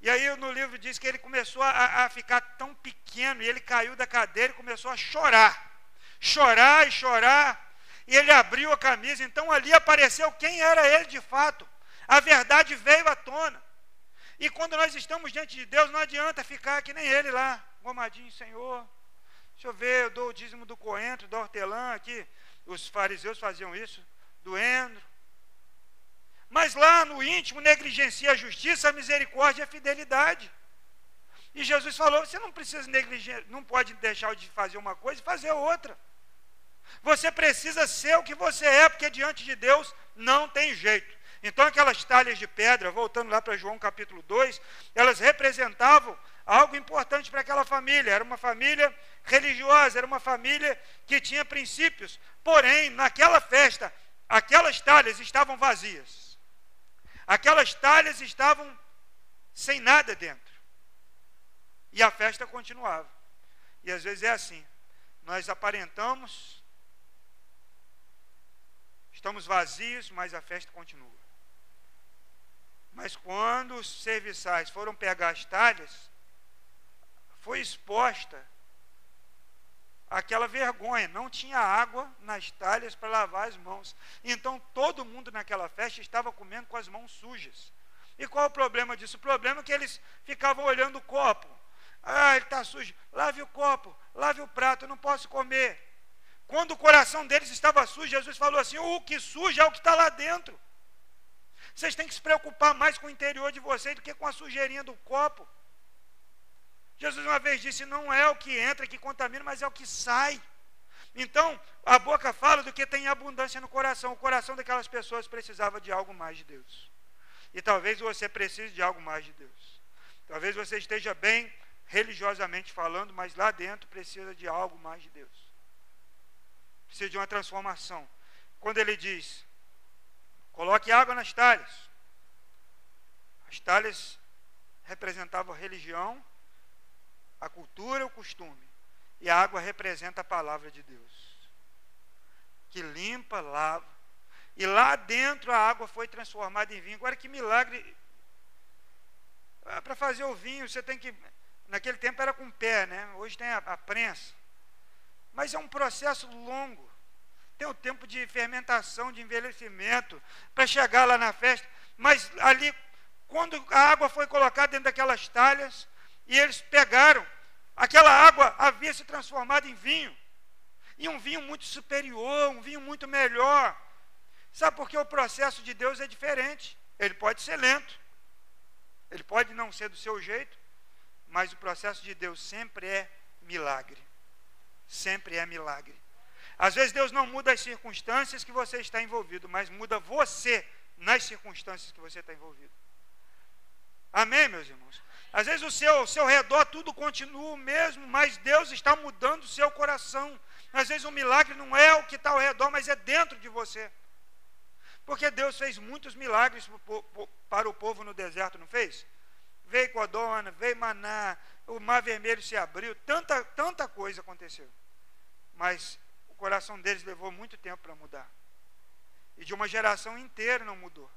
E aí no livro diz que ele começou a, a ficar tão pequeno e ele caiu da cadeira e começou a chorar. Chorar e chorar. E ele abriu a camisa, então ali apareceu quem era ele de fato. A verdade veio à tona. E quando nós estamos diante de Deus, não adianta ficar que nem ele lá, gomadinho, Senhor. Deixa eu ver, eu dou o dízimo do coentro, do hortelã aqui. Os fariseus faziam isso, do endro. Mas lá no íntimo negligencia a justiça, a misericórdia e a fidelidade. E Jesus falou: você não precisa negligenciar, não pode deixar de fazer uma coisa e fazer outra. Você precisa ser o que você é, porque diante de Deus não tem jeito. Então, aquelas talhas de pedra, voltando lá para João capítulo 2, elas representavam algo importante para aquela família. Era uma família religiosa, era uma família que tinha princípios. Porém, naquela festa, aquelas talhas estavam vazias. Aquelas talhas estavam sem nada dentro. E a festa continuava. E às vezes é assim. Nós aparentamos, estamos vazios, mas a festa continua. Mas quando os serviçais foram pegar as talhas, foi exposta aquela vergonha, não tinha água nas talhas para lavar as mãos. Então todo mundo naquela festa estava comendo com as mãos sujas. E qual o problema disso? O problema é que eles ficavam olhando o copo. Ah, ele está sujo. Lave o copo, lave o prato, eu não posso comer. Quando o coração deles estava sujo, Jesus falou assim: o que suja é o que está lá dentro. Vocês têm que se preocupar mais com o interior de vocês do que com a sujeirinha do copo. Jesus uma vez disse: não é o que entra que contamina, mas é o que sai. Então, a boca fala do que tem abundância no coração. O coração daquelas pessoas precisava de algo mais de Deus. E talvez você precise de algo mais de Deus. Talvez você esteja bem religiosamente falando, mas lá dentro precisa de algo mais de Deus. Precisa de uma transformação. Quando ele diz: Coloque água nas talhas. As talhas representavam a religião, a cultura, o costume. E a água representa a palavra de Deus. Que limpa, lava. E lá dentro a água foi transformada em vinho. Agora que milagre. Ah, Para fazer o vinho, você tem que. Naquele tempo era com pé, né? Hoje tem a, a prensa. Mas é um processo longo tem o tempo de fermentação, de envelhecimento, para chegar lá na festa. Mas ali, quando a água foi colocada dentro daquelas talhas, e eles pegaram, aquela água havia se transformado em vinho. E um vinho muito superior, um vinho muito melhor. Sabe por que o processo de Deus é diferente? Ele pode ser lento, ele pode não ser do seu jeito, mas o processo de Deus sempre é milagre. Sempre é milagre. Às vezes Deus não muda as circunstâncias que você está envolvido, mas muda você nas circunstâncias que você está envolvido. Amém, meus irmãos? Às vezes o seu, o seu redor tudo continua o mesmo, mas Deus está mudando o seu coração. Às vezes o milagre não é o que está ao redor, mas é dentro de você. Porque Deus fez muitos milagres para o povo no deserto, não fez? Veio Codona, veio Maná, o mar vermelho se abriu, tanta, tanta coisa aconteceu. Mas coração deles levou muito tempo para mudar. E de uma geração inteira não mudou.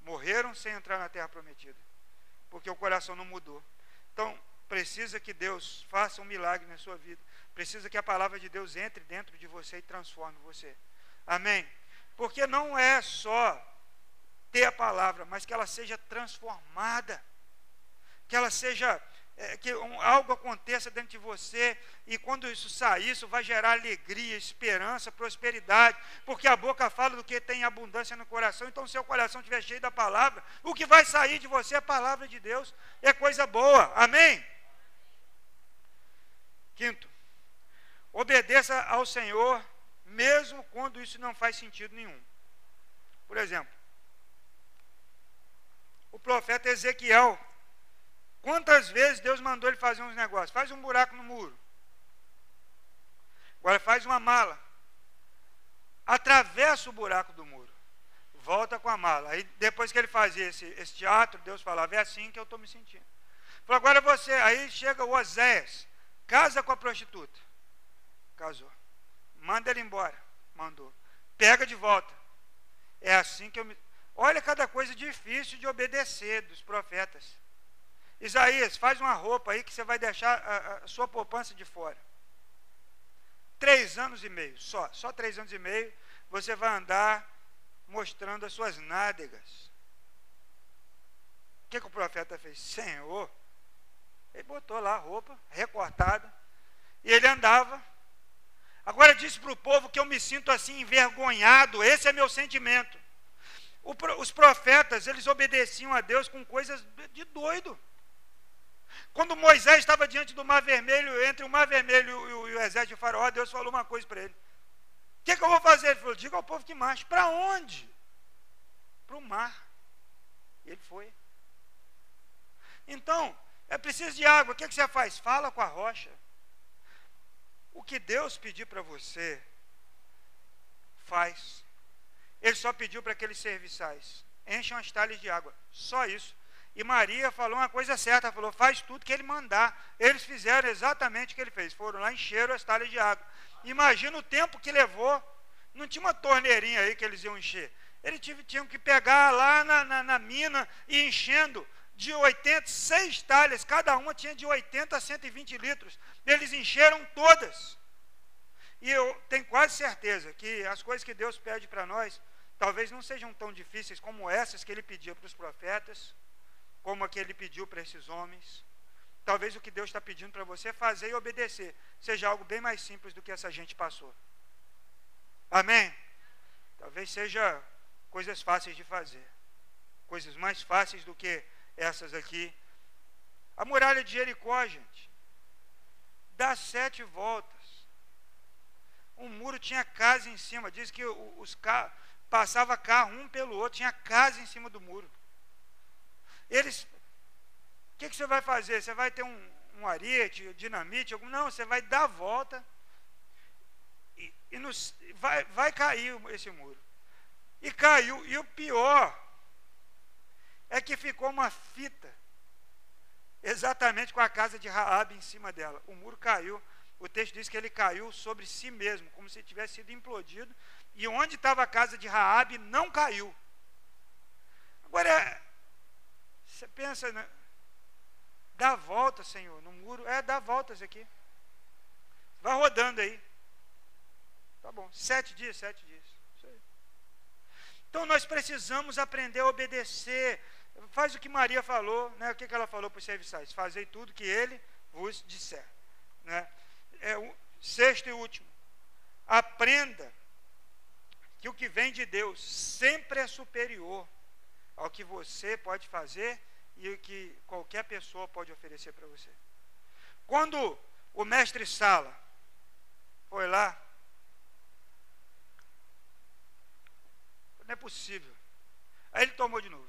Morreram sem entrar na terra prometida. Porque o coração não mudou. Então, precisa que Deus faça um milagre na sua vida. Precisa que a palavra de Deus entre dentro de você e transforme você. Amém? Porque não é só ter a palavra, mas que ela seja transformada, que ela seja é, que algo aconteça dentro de você, e quando isso sair, isso vai gerar alegria, esperança, prosperidade, porque a boca fala do que tem abundância no coração, então se o coração estiver cheio da palavra, o que vai sair de você é a palavra de Deus, é coisa boa, amém? Quinto, obedeça ao Senhor, mesmo quando isso não faz sentido nenhum. Por exemplo, o profeta Ezequiel, Quantas vezes Deus mandou ele fazer uns negócios? Faz um buraco no muro. Agora faz uma mala. Atravessa o buraco do muro. Volta com a mala. Aí depois que ele fazia esse, esse teatro, Deus falava, é assim que eu estou me sentindo. Falou, agora você, aí chega o Oséias, casa com a prostituta. Casou. Manda ele embora. Mandou. Pega de volta. É assim que eu me. Olha cada coisa difícil de obedecer dos profetas. Isaías, faz uma roupa aí que você vai deixar a, a sua poupança de fora. Três anos e meio, só, só três anos e meio, você vai andar mostrando as suas nádegas. O que, que o profeta fez? Senhor, ele botou lá a roupa recortada, e ele andava. Agora disse para o povo que eu me sinto assim envergonhado, esse é meu sentimento. O, os profetas, eles obedeciam a Deus com coisas de doido. Quando Moisés estava diante do mar vermelho, entre o mar vermelho e o, e o exército de faraó, Deus falou uma coisa para ele. O que, que eu vou fazer? Ele falou, diga ao povo que marche. Para onde? Para o mar. Ele foi. Então, é preciso de água. O que, que você faz? Fala com a rocha. O que Deus pedir para você, faz. Ele só pediu para aqueles serviçais. Enchem as talhas de água. Só isso. E Maria falou uma coisa certa, falou: faz tudo que ele mandar. Eles fizeram exatamente o que ele fez. Foram lá, encheram as talhas de água. Imagina o tempo que levou. Não tinha uma torneirinha aí que eles iam encher. Eles tinham que pegar lá na, na, na mina e enchendo de 80, seis talhas, cada uma tinha de 80 a 120 litros. Eles encheram todas. E eu tenho quase certeza que as coisas que Deus pede para nós, talvez não sejam tão difíceis como essas que ele pedia para os profetas, como a que ele pediu para esses homens. Talvez o que Deus está pedindo para você é fazer e obedecer seja algo bem mais simples do que essa gente passou. Amém? Talvez seja coisas fáceis de fazer. Coisas mais fáceis do que essas aqui. A muralha de Jericó, gente, dá sete voltas. Um muro tinha casa em cima. Diz que os carros passava carro um pelo outro, tinha casa em cima do muro. Eles, o que, que você vai fazer? Você vai ter um, um arete, dinamite, algum, não, você vai dar a volta e, e nos, vai, vai cair esse muro. E caiu, e o pior é que ficou uma fita exatamente com a casa de Raab em cima dela. O muro caiu. O texto diz que ele caiu sobre si mesmo, como se tivesse sido implodido, e onde estava a casa de Raabe não caiu. Agora, você pensa, né? dá volta, Senhor, no muro. É, dá voltas aqui. Vai rodando aí. Tá bom. Sete dias, sete dias. Então nós precisamos aprender a obedecer. Faz o que Maria falou, né? O que, que ela falou para os serviçais? Fazei tudo que ele vos disser. Né? É, o sexto e último. Aprenda que o que vem de Deus sempre é superior ao que você pode fazer e o que qualquer pessoa pode oferecer para você. Quando o mestre Sala foi lá, não é possível. Aí ele tomou de novo.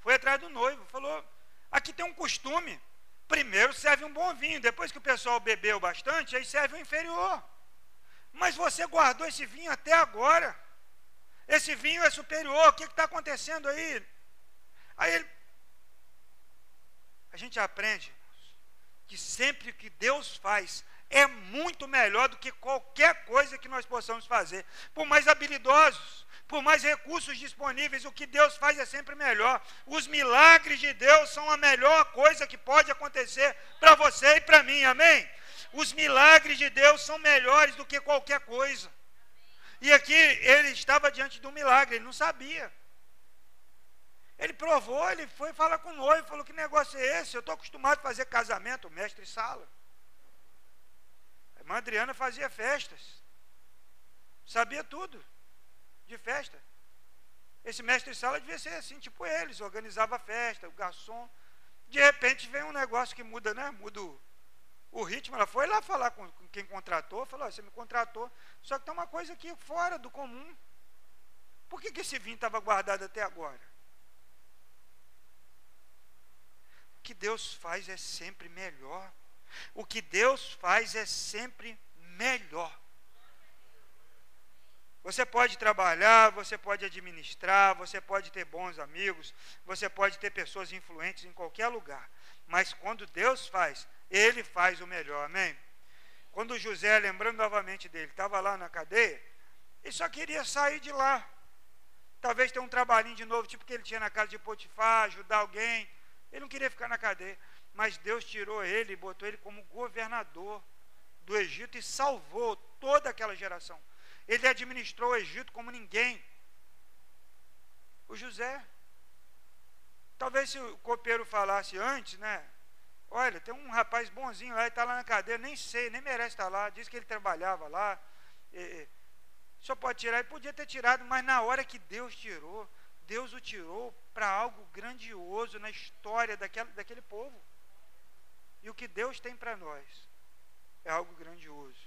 Foi atrás do noivo, falou: aqui tem um costume. Primeiro serve um bom vinho, depois que o pessoal bebeu bastante, aí serve o inferior. Mas você guardou esse vinho até agora. Esse vinho é superior, o que está acontecendo aí? Aí ele, a gente aprende que sempre que Deus faz é muito melhor do que qualquer coisa que nós possamos fazer. Por mais habilidosos, por mais recursos disponíveis, o que Deus faz é sempre melhor. Os milagres de Deus são a melhor coisa que pode acontecer para você e para mim, amém? Os milagres de Deus são melhores do que qualquer coisa. E aqui ele estava diante de um milagre, ele não sabia. Ele provou, ele foi falar com o noivo, falou: Que negócio é esse? Eu estou acostumado a fazer casamento, mestre sala. A irmã Adriana fazia festas, sabia tudo de festa. Esse mestre sala devia ser assim, tipo eles, organizava festa, o garçom. De repente vem um negócio que muda, né? Muda o, o ritmo. Ela foi lá falar com, quem contratou, falou: Você me contratou, só que tem uma coisa aqui fora do comum. Por que, que esse vinho estava guardado até agora? que Deus faz é sempre melhor. O que Deus faz é sempre melhor. Você pode trabalhar, você pode administrar, você pode ter bons amigos, você pode ter pessoas influentes em qualquer lugar. Mas quando Deus faz, Ele faz o melhor, amém? Quando José, lembrando novamente dele, estava lá na cadeia, ele só queria sair de lá. Talvez ter um trabalhinho de novo, tipo que ele tinha na casa de Potifar, ajudar alguém. Ele não queria ficar na cadeia, mas Deus tirou ele e botou ele como governador do Egito e salvou toda aquela geração. Ele administrou o Egito como ninguém. O José. Talvez se o copeiro falasse antes, né? Olha, tem um rapaz bonzinho lá, está lá na cadeia, nem sei, nem merece estar lá. Diz que ele trabalhava lá. E, só pode tirar, ele podia ter tirado, mas na hora que Deus tirou, Deus o tirou para algo grandioso na história daquela, daquele povo. E o que Deus tem para nós é algo grandioso,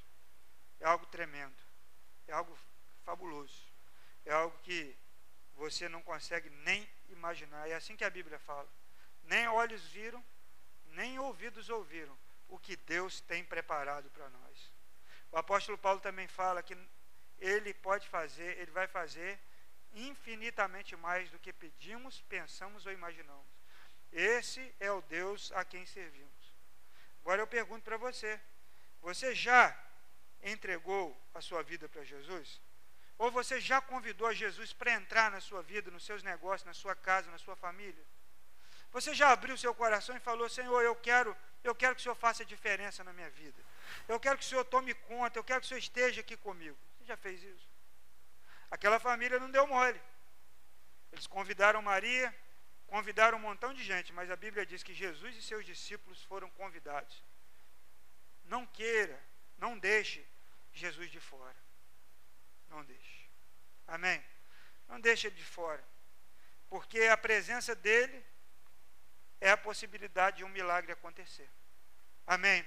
é algo tremendo, é algo fabuloso, é algo que você não consegue nem imaginar. É assim que a Bíblia fala. Nem olhos viram, nem ouvidos ouviram o que Deus tem preparado para nós. O apóstolo Paulo também fala que ele pode fazer, ele vai fazer infinitamente mais do que pedimos, pensamos ou imaginamos. Esse é o Deus a quem servimos. Agora eu pergunto para você: você já entregou a sua vida para Jesus? Ou você já convidou a Jesus para entrar na sua vida, nos seus negócios, na sua casa, na sua família? Você já abriu seu coração e falou: Senhor, eu quero, eu quero que o Senhor faça diferença na minha vida. Eu quero que o Senhor tome conta, eu quero que o Senhor esteja aqui comigo. Você já fez isso? Aquela família não deu mole. Eles convidaram Maria, convidaram um montão de gente, mas a Bíblia diz que Jesus e seus discípulos foram convidados. Não queira, não deixe Jesus de fora. Não deixe. Amém? Não deixe ele de fora. Porque a presença dele é a possibilidade de um milagre acontecer. Amém?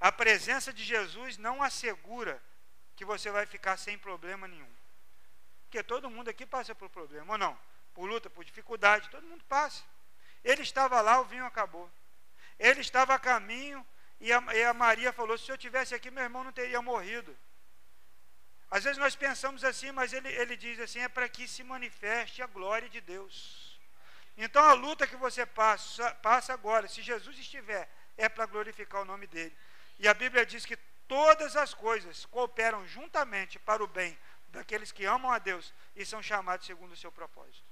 A presença de Jesus não assegura que você vai ficar sem problema nenhum. Porque todo mundo aqui passa por problema, ou não? Por luta, por dificuldade, todo mundo passa. Ele estava lá, o vinho acabou. Ele estava a caminho e a, e a Maria falou: se eu tivesse aqui, meu irmão não teria morrido. Às vezes nós pensamos assim, mas ele, ele diz assim: é para que se manifeste a glória de Deus. Então a luta que você passa, passa agora, se Jesus estiver, é para glorificar o nome dele. E a Bíblia diz que todas as coisas cooperam juntamente para o bem daqueles que amam a Deus e são chamados segundo o seu propósito.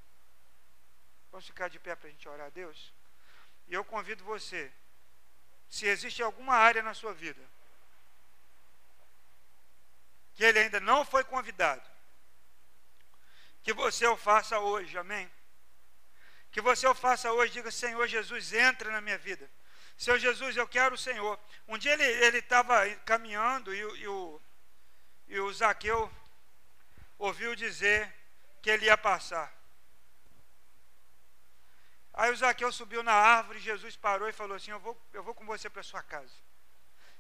Vamos ficar de pé para a gente orar a Deus? E eu convido você, se existe alguma área na sua vida que ele ainda não foi convidado, que você o faça hoje, amém? Que você o faça hoje, diga: Senhor Jesus, entra na minha vida. Senhor Jesus, eu quero o Senhor. Um dia ele estava caminhando e, e, o, e o Zaqueu ouviu dizer que ele ia passar. Aí o Zaqueu subiu na árvore, Jesus parou e falou assim: Eu vou, eu vou com você para sua casa.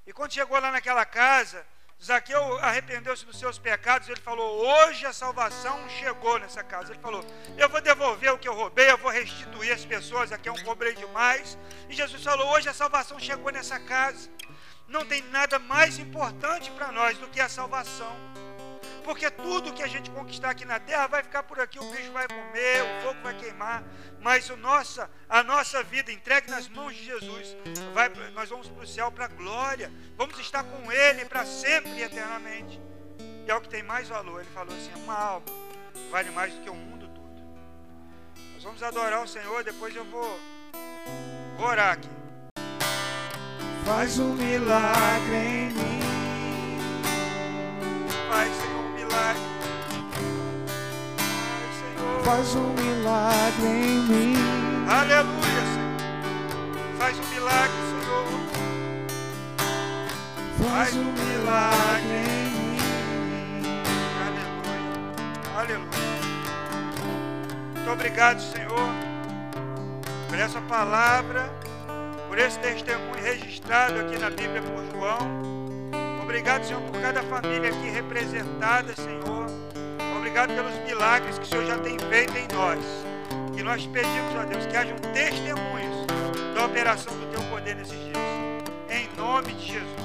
E quando chegou lá naquela casa, Zaqueu arrependeu-se dos seus pecados. Ele falou: Hoje a salvação chegou nessa casa. Ele falou: Eu vou devolver o que eu roubei, restituir as pessoas a quem eu cobrei demais. E Jesus falou: Hoje a salvação chegou nessa casa. Não tem nada mais importante para nós do que a salvação. Porque tudo que a gente conquistar aqui na terra vai ficar por aqui, o bicho vai comer, o fogo vai queimar, mas o nossa, a nossa vida entregue nas mãos de Jesus, vai, nós vamos para o céu para a glória, vamos estar com Ele para sempre e eternamente. E é o que tem mais valor. Ele falou assim: uma alma vale mais do que o mundo. Nós vamos adorar o Senhor, depois eu vou, vou orar aqui. Faz um milagre em mim. Faz, Senhor. life. Faz um milagre em mim. Aleluia, Senhor. Faz um milagre, Senhor. Faz um milagre em mim. Aleluia. Aleluia. Muito obrigado, Senhor, por essa palavra, por esse testemunho registrado aqui na Bíblia por João. Obrigado, Senhor, por cada família aqui representada, Senhor. Obrigado pelos milagres que o Senhor já tem feito em nós. E nós pedimos, ó Deus, que hajam testemunhos da operação do Teu poder nesses dias. Em nome de Jesus.